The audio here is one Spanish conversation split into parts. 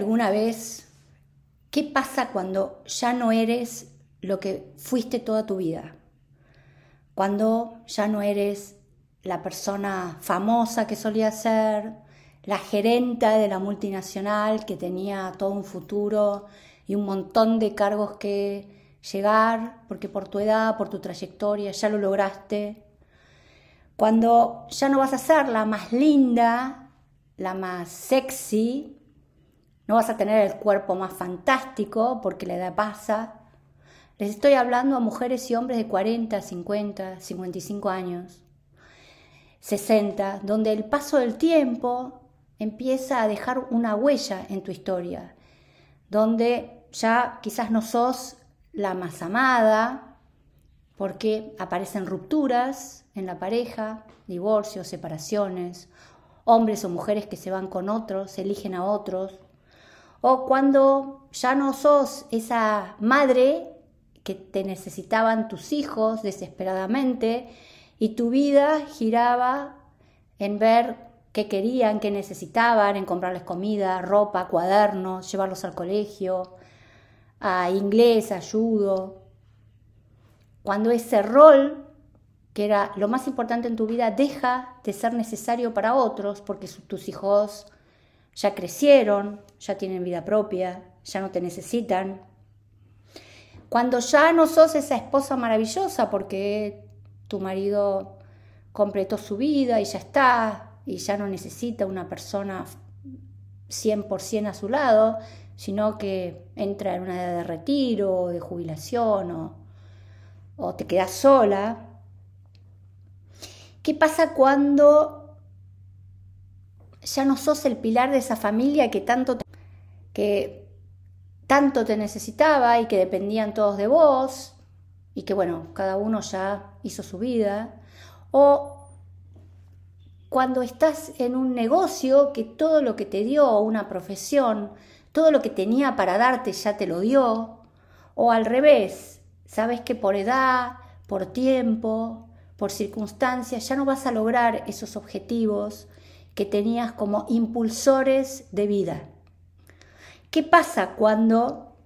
alguna vez qué pasa cuando ya no eres lo que fuiste toda tu vida? Cuando ya no eres la persona famosa que solía ser, la gerenta de la multinacional que tenía todo un futuro y un montón de cargos que llegar, porque por tu edad, por tu trayectoria, ya lo lograste. Cuando ya no vas a ser la más linda, la más sexy, no vas a tener el cuerpo más fantástico porque la edad pasa. Les estoy hablando a mujeres y hombres de 40, 50, 55 años, 60, donde el paso del tiempo empieza a dejar una huella en tu historia, donde ya quizás no sos la más amada, porque aparecen rupturas en la pareja, divorcios, separaciones, hombres o mujeres que se van con otros, eligen a otros, o cuando ya no sos esa madre que te necesitaban tus hijos desesperadamente y tu vida giraba en ver qué querían, qué necesitaban, en comprarles comida, ropa, cuadernos, llevarlos al colegio, a inglés, a judo. Cuando ese rol, que era lo más importante en tu vida, deja de ser necesario para otros porque tus hijos ya crecieron, ya tienen vida propia, ya no te necesitan. Cuando ya no sos esa esposa maravillosa porque tu marido completó su vida y ya está, y ya no necesita una persona 100% a su lado, sino que entra en una edad de retiro de jubilación o, o te quedas sola. ¿Qué pasa cuando ya no sos el pilar de esa familia que tanto te, que tanto te necesitaba y que dependían todos de vos y que bueno, cada uno ya hizo su vida? O cuando estás en un negocio que todo lo que te dio una profesión todo lo que tenía para darte ya te lo dio, o al revés, sabes que por edad, por tiempo, por circunstancias, ya no vas a lograr esos objetivos tenías como impulsores de vida. ¿Qué pasa cuando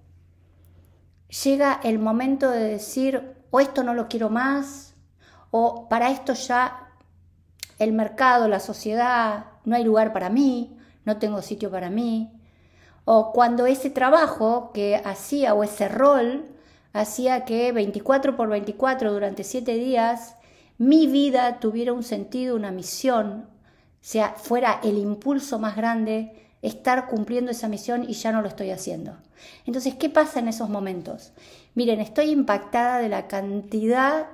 llega el momento de decir, o esto no lo quiero más, o para esto ya el mercado, la sociedad, no hay lugar para mí, no tengo sitio para mí, o cuando ese trabajo que hacía o ese rol hacía que 24 por 24 durante 7 días mi vida tuviera un sentido, una misión, sea, fuera el impulso más grande estar cumpliendo esa misión y ya no lo estoy haciendo. Entonces, ¿qué pasa en esos momentos? Miren, estoy impactada de la cantidad,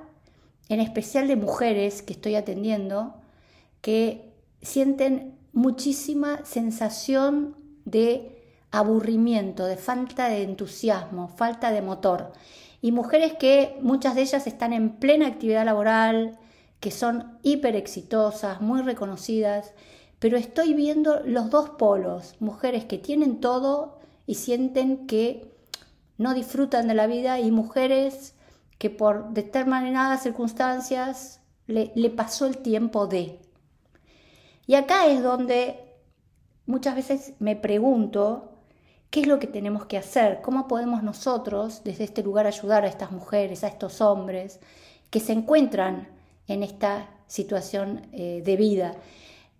en especial de mujeres que estoy atendiendo, que sienten muchísima sensación de aburrimiento, de falta de entusiasmo, falta de motor. Y mujeres que muchas de ellas están en plena actividad laboral, que son hiper exitosas, muy reconocidas, pero estoy viendo los dos polos, mujeres que tienen todo y sienten que no disfrutan de la vida y mujeres que por determinadas circunstancias le, le pasó el tiempo de. Y acá es donde muchas veces me pregunto ¿Qué es lo que tenemos que hacer? ¿Cómo podemos nosotros desde este lugar ayudar a estas mujeres, a estos hombres que se encuentran en esta situación eh, de vida?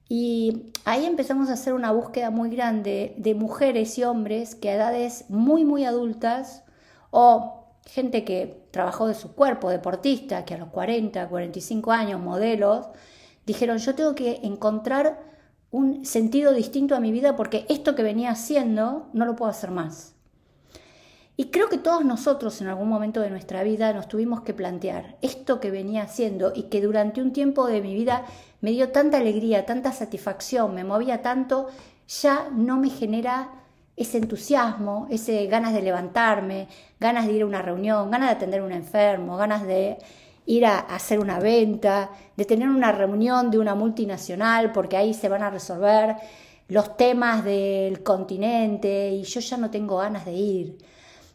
Y ahí empezamos a hacer una búsqueda muy grande de mujeres y hombres que a edades muy, muy adultas o gente que trabajó de su cuerpo, deportista, que a los 40, 45 años, modelos, dijeron, yo tengo que encontrar un sentido distinto a mi vida porque esto que venía haciendo no lo puedo hacer más. Y creo que todos nosotros en algún momento de nuestra vida nos tuvimos que plantear esto que venía haciendo y que durante un tiempo de mi vida me dio tanta alegría, tanta satisfacción, me movía tanto, ya no me genera ese entusiasmo, ese ganas de levantarme, ganas de ir a una reunión, ganas de atender a un enfermo, ganas de ir a hacer una venta, de tener una reunión de una multinacional, porque ahí se van a resolver los temas del continente y yo ya no tengo ganas de ir.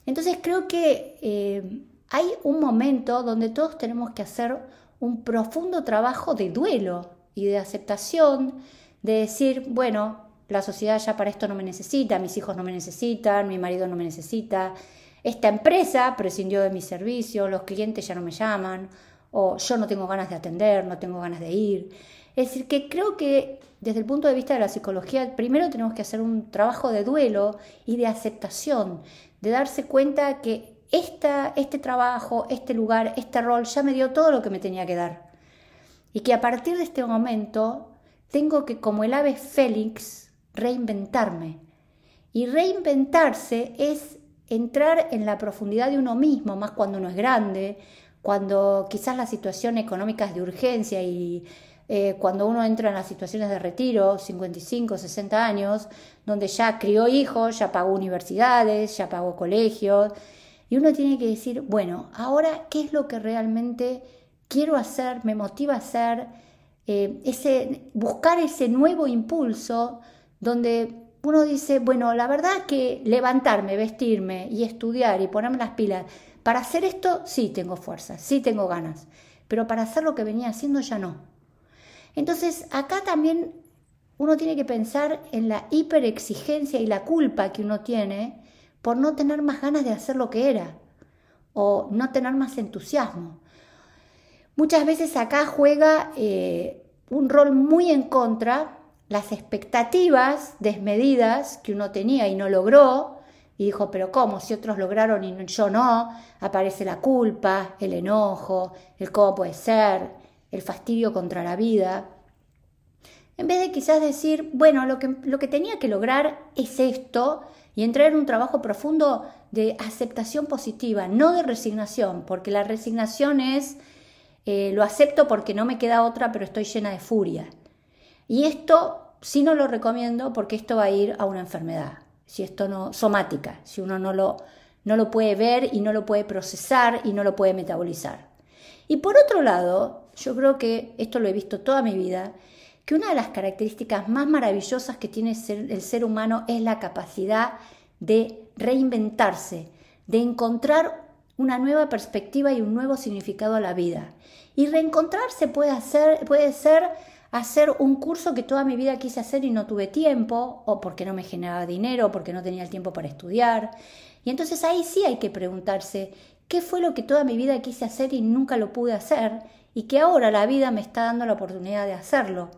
Entonces creo que eh, hay un momento donde todos tenemos que hacer un profundo trabajo de duelo y de aceptación, de decir, bueno, la sociedad ya para esto no me necesita, mis hijos no me necesitan, mi marido no me necesita, esta empresa prescindió de mis servicios, los clientes ya no me llaman, o yo no tengo ganas de atender, no tengo ganas de ir. Es decir, que creo que desde el punto de vista de la psicología, primero tenemos que hacer un trabajo de duelo y de aceptación, de darse cuenta que esta, este trabajo, este lugar, este rol ya me dio todo lo que me tenía que dar. Y que a partir de este momento tengo que, como el ave félix, reinventarme. Y reinventarse es entrar en la profundidad de uno mismo, más cuando uno es grande, cuando quizás la situación económica es de urgencia y eh, cuando uno entra en las situaciones de retiro, 55, 60 años, donde ya crió hijos, ya pagó universidades, ya pagó colegios, y uno tiene que decir, bueno, ahora, ¿qué es lo que realmente quiero hacer, me motiva a hacer? Eh, ese, buscar ese nuevo impulso donde uno dice, bueno, la verdad que levantarme, vestirme y estudiar y ponerme las pilas, para hacer esto sí tengo fuerza, sí tengo ganas, pero para hacer lo que venía haciendo ya no. Entonces, acá también uno tiene que pensar en la hiperexigencia y la culpa que uno tiene por no tener más ganas de hacer lo que era o no tener más entusiasmo. Muchas veces acá juega eh, un rol muy en contra las expectativas desmedidas que uno tenía y no logró, y dijo, pero ¿cómo? Si otros lograron y yo no, aparece la culpa, el enojo, el cómo puede ser, el fastidio contra la vida. En vez de quizás decir, bueno, lo que, lo que tenía que lograr es esto y entrar en un trabajo profundo de aceptación positiva, no de resignación, porque la resignación es, eh, lo acepto porque no me queda otra, pero estoy llena de furia. Y esto sí no lo recomiendo porque esto va a ir a una enfermedad, si esto no, somática, si uno no lo, no lo puede ver y no lo puede procesar y no lo puede metabolizar. Y por otro lado, yo creo que esto lo he visto toda mi vida, que una de las características más maravillosas que tiene el ser humano es la capacidad de reinventarse, de encontrar una nueva perspectiva y un nuevo significado a la vida. Y reencontrarse puede, hacer, puede ser hacer un curso que toda mi vida quise hacer y no tuve tiempo, o porque no me generaba dinero, porque no tenía el tiempo para estudiar. Y entonces ahí sí hay que preguntarse, ¿qué fue lo que toda mi vida quise hacer y nunca lo pude hacer? Y que ahora la vida me está dando la oportunidad de hacerlo.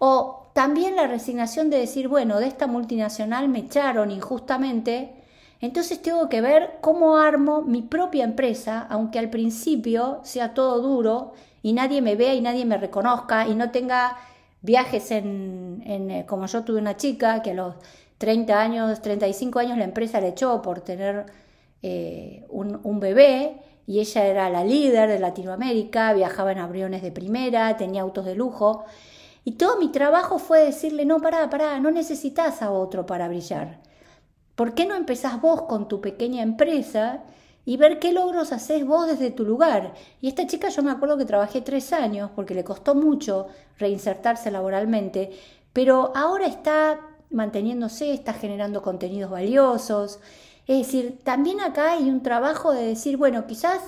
O también la resignación de decir, bueno, de esta multinacional me echaron injustamente, entonces tengo que ver cómo armo mi propia empresa, aunque al principio sea todo duro y nadie me vea y nadie me reconozca y no tenga viajes en, eh, como yo tuve una chica que a los 30 años, 35 años la empresa le echó por tener eh, un, un bebé y ella era la líder de Latinoamérica, viajaba en aviones de primera, tenía autos de lujo. Y todo mi trabajo fue decirle, no, pará, pará, no necesitas a otro para brillar. ¿Por qué no empezás vos con tu pequeña empresa y ver qué logros haces vos desde tu lugar? Y esta chica yo me acuerdo que trabajé tres años porque le costó mucho reinsertarse laboralmente, pero ahora está manteniéndose, está generando contenidos valiosos, es decir, también acá hay un trabajo de decir, bueno, quizás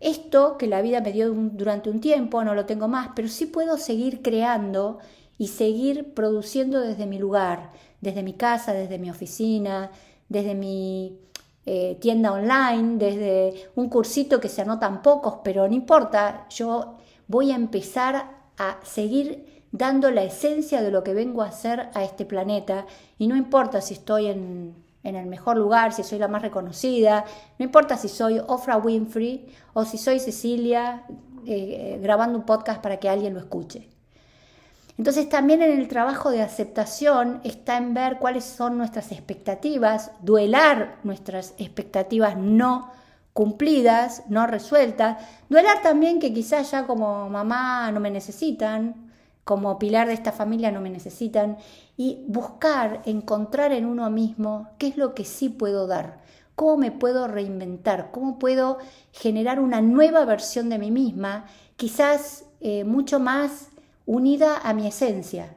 esto que la vida me dio durante un tiempo no lo tengo más, pero sí puedo seguir creando y seguir produciendo desde mi lugar, desde mi casa, desde mi oficina, desde mi eh, tienda online, desde un cursito que se anotan pocos, pero no importa, yo voy a empezar a seguir dando la esencia de lo que vengo a hacer a este planeta y no importa si estoy en en el mejor lugar, si soy la más reconocida, no importa si soy Ofra Winfrey o si soy Cecilia eh, grabando un podcast para que alguien lo escuche. Entonces también en el trabajo de aceptación está en ver cuáles son nuestras expectativas, duelar nuestras expectativas no cumplidas, no resueltas, duelar también que quizás ya como mamá no me necesitan, como pilar de esta familia no me necesitan y buscar, encontrar en uno mismo qué es lo que sí puedo dar, cómo me puedo reinventar, cómo puedo generar una nueva versión de mí misma, quizás eh, mucho más unida a mi esencia,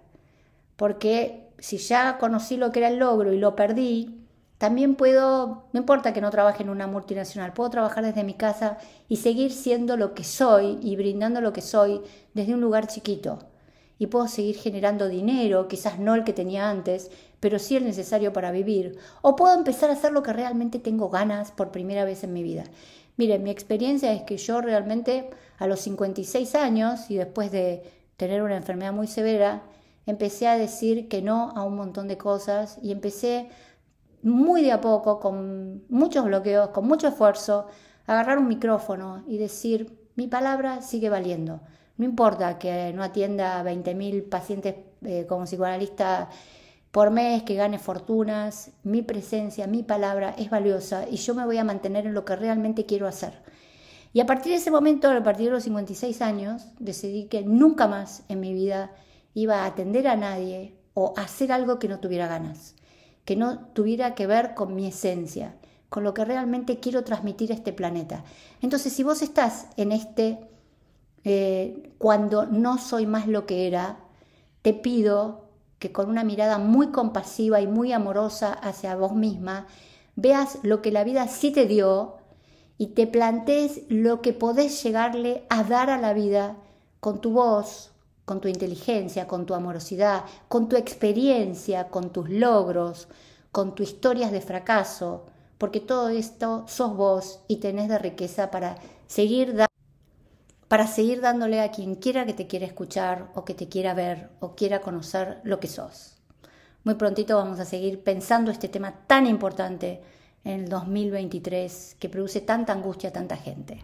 porque si ya conocí lo que era el logro y lo perdí, también puedo, no importa que no trabaje en una multinacional, puedo trabajar desde mi casa y seguir siendo lo que soy y brindando lo que soy desde un lugar chiquito y puedo seguir generando dinero, quizás no el que tenía antes, pero sí el necesario para vivir. O puedo empezar a hacer lo que realmente tengo ganas por primera vez en mi vida. Miren, mi experiencia es que yo realmente a los 56 años y después de tener una enfermedad muy severa, empecé a decir que no a un montón de cosas y empecé muy de a poco, con muchos bloqueos, con mucho esfuerzo, a agarrar un micrófono y decir, mi palabra sigue valiendo. No importa que no atienda a 20.000 pacientes eh, como psicoanalista por mes, que gane fortunas, mi presencia, mi palabra es valiosa y yo me voy a mantener en lo que realmente quiero hacer. Y a partir de ese momento, a partir de los 56 años, decidí que nunca más en mi vida iba a atender a nadie o hacer algo que no tuviera ganas, que no tuviera que ver con mi esencia, con lo que realmente quiero transmitir a este planeta. Entonces, si vos estás en este, eh, cuando no soy más lo que era, te pido que con una mirada muy compasiva y muy amorosa hacia vos misma, veas lo que la vida sí te dio y te plantees lo que podés llegarle a dar a la vida con tu voz, con tu inteligencia, con tu amorosidad, con tu experiencia, con tus logros, con tus historias de fracaso, porque todo esto sos vos y tenés de riqueza para seguir dando para seguir dándole a quien quiera que te quiera escuchar o que te quiera ver o quiera conocer lo que sos. Muy prontito vamos a seguir pensando este tema tan importante en el 2023 que produce tanta angustia a tanta gente.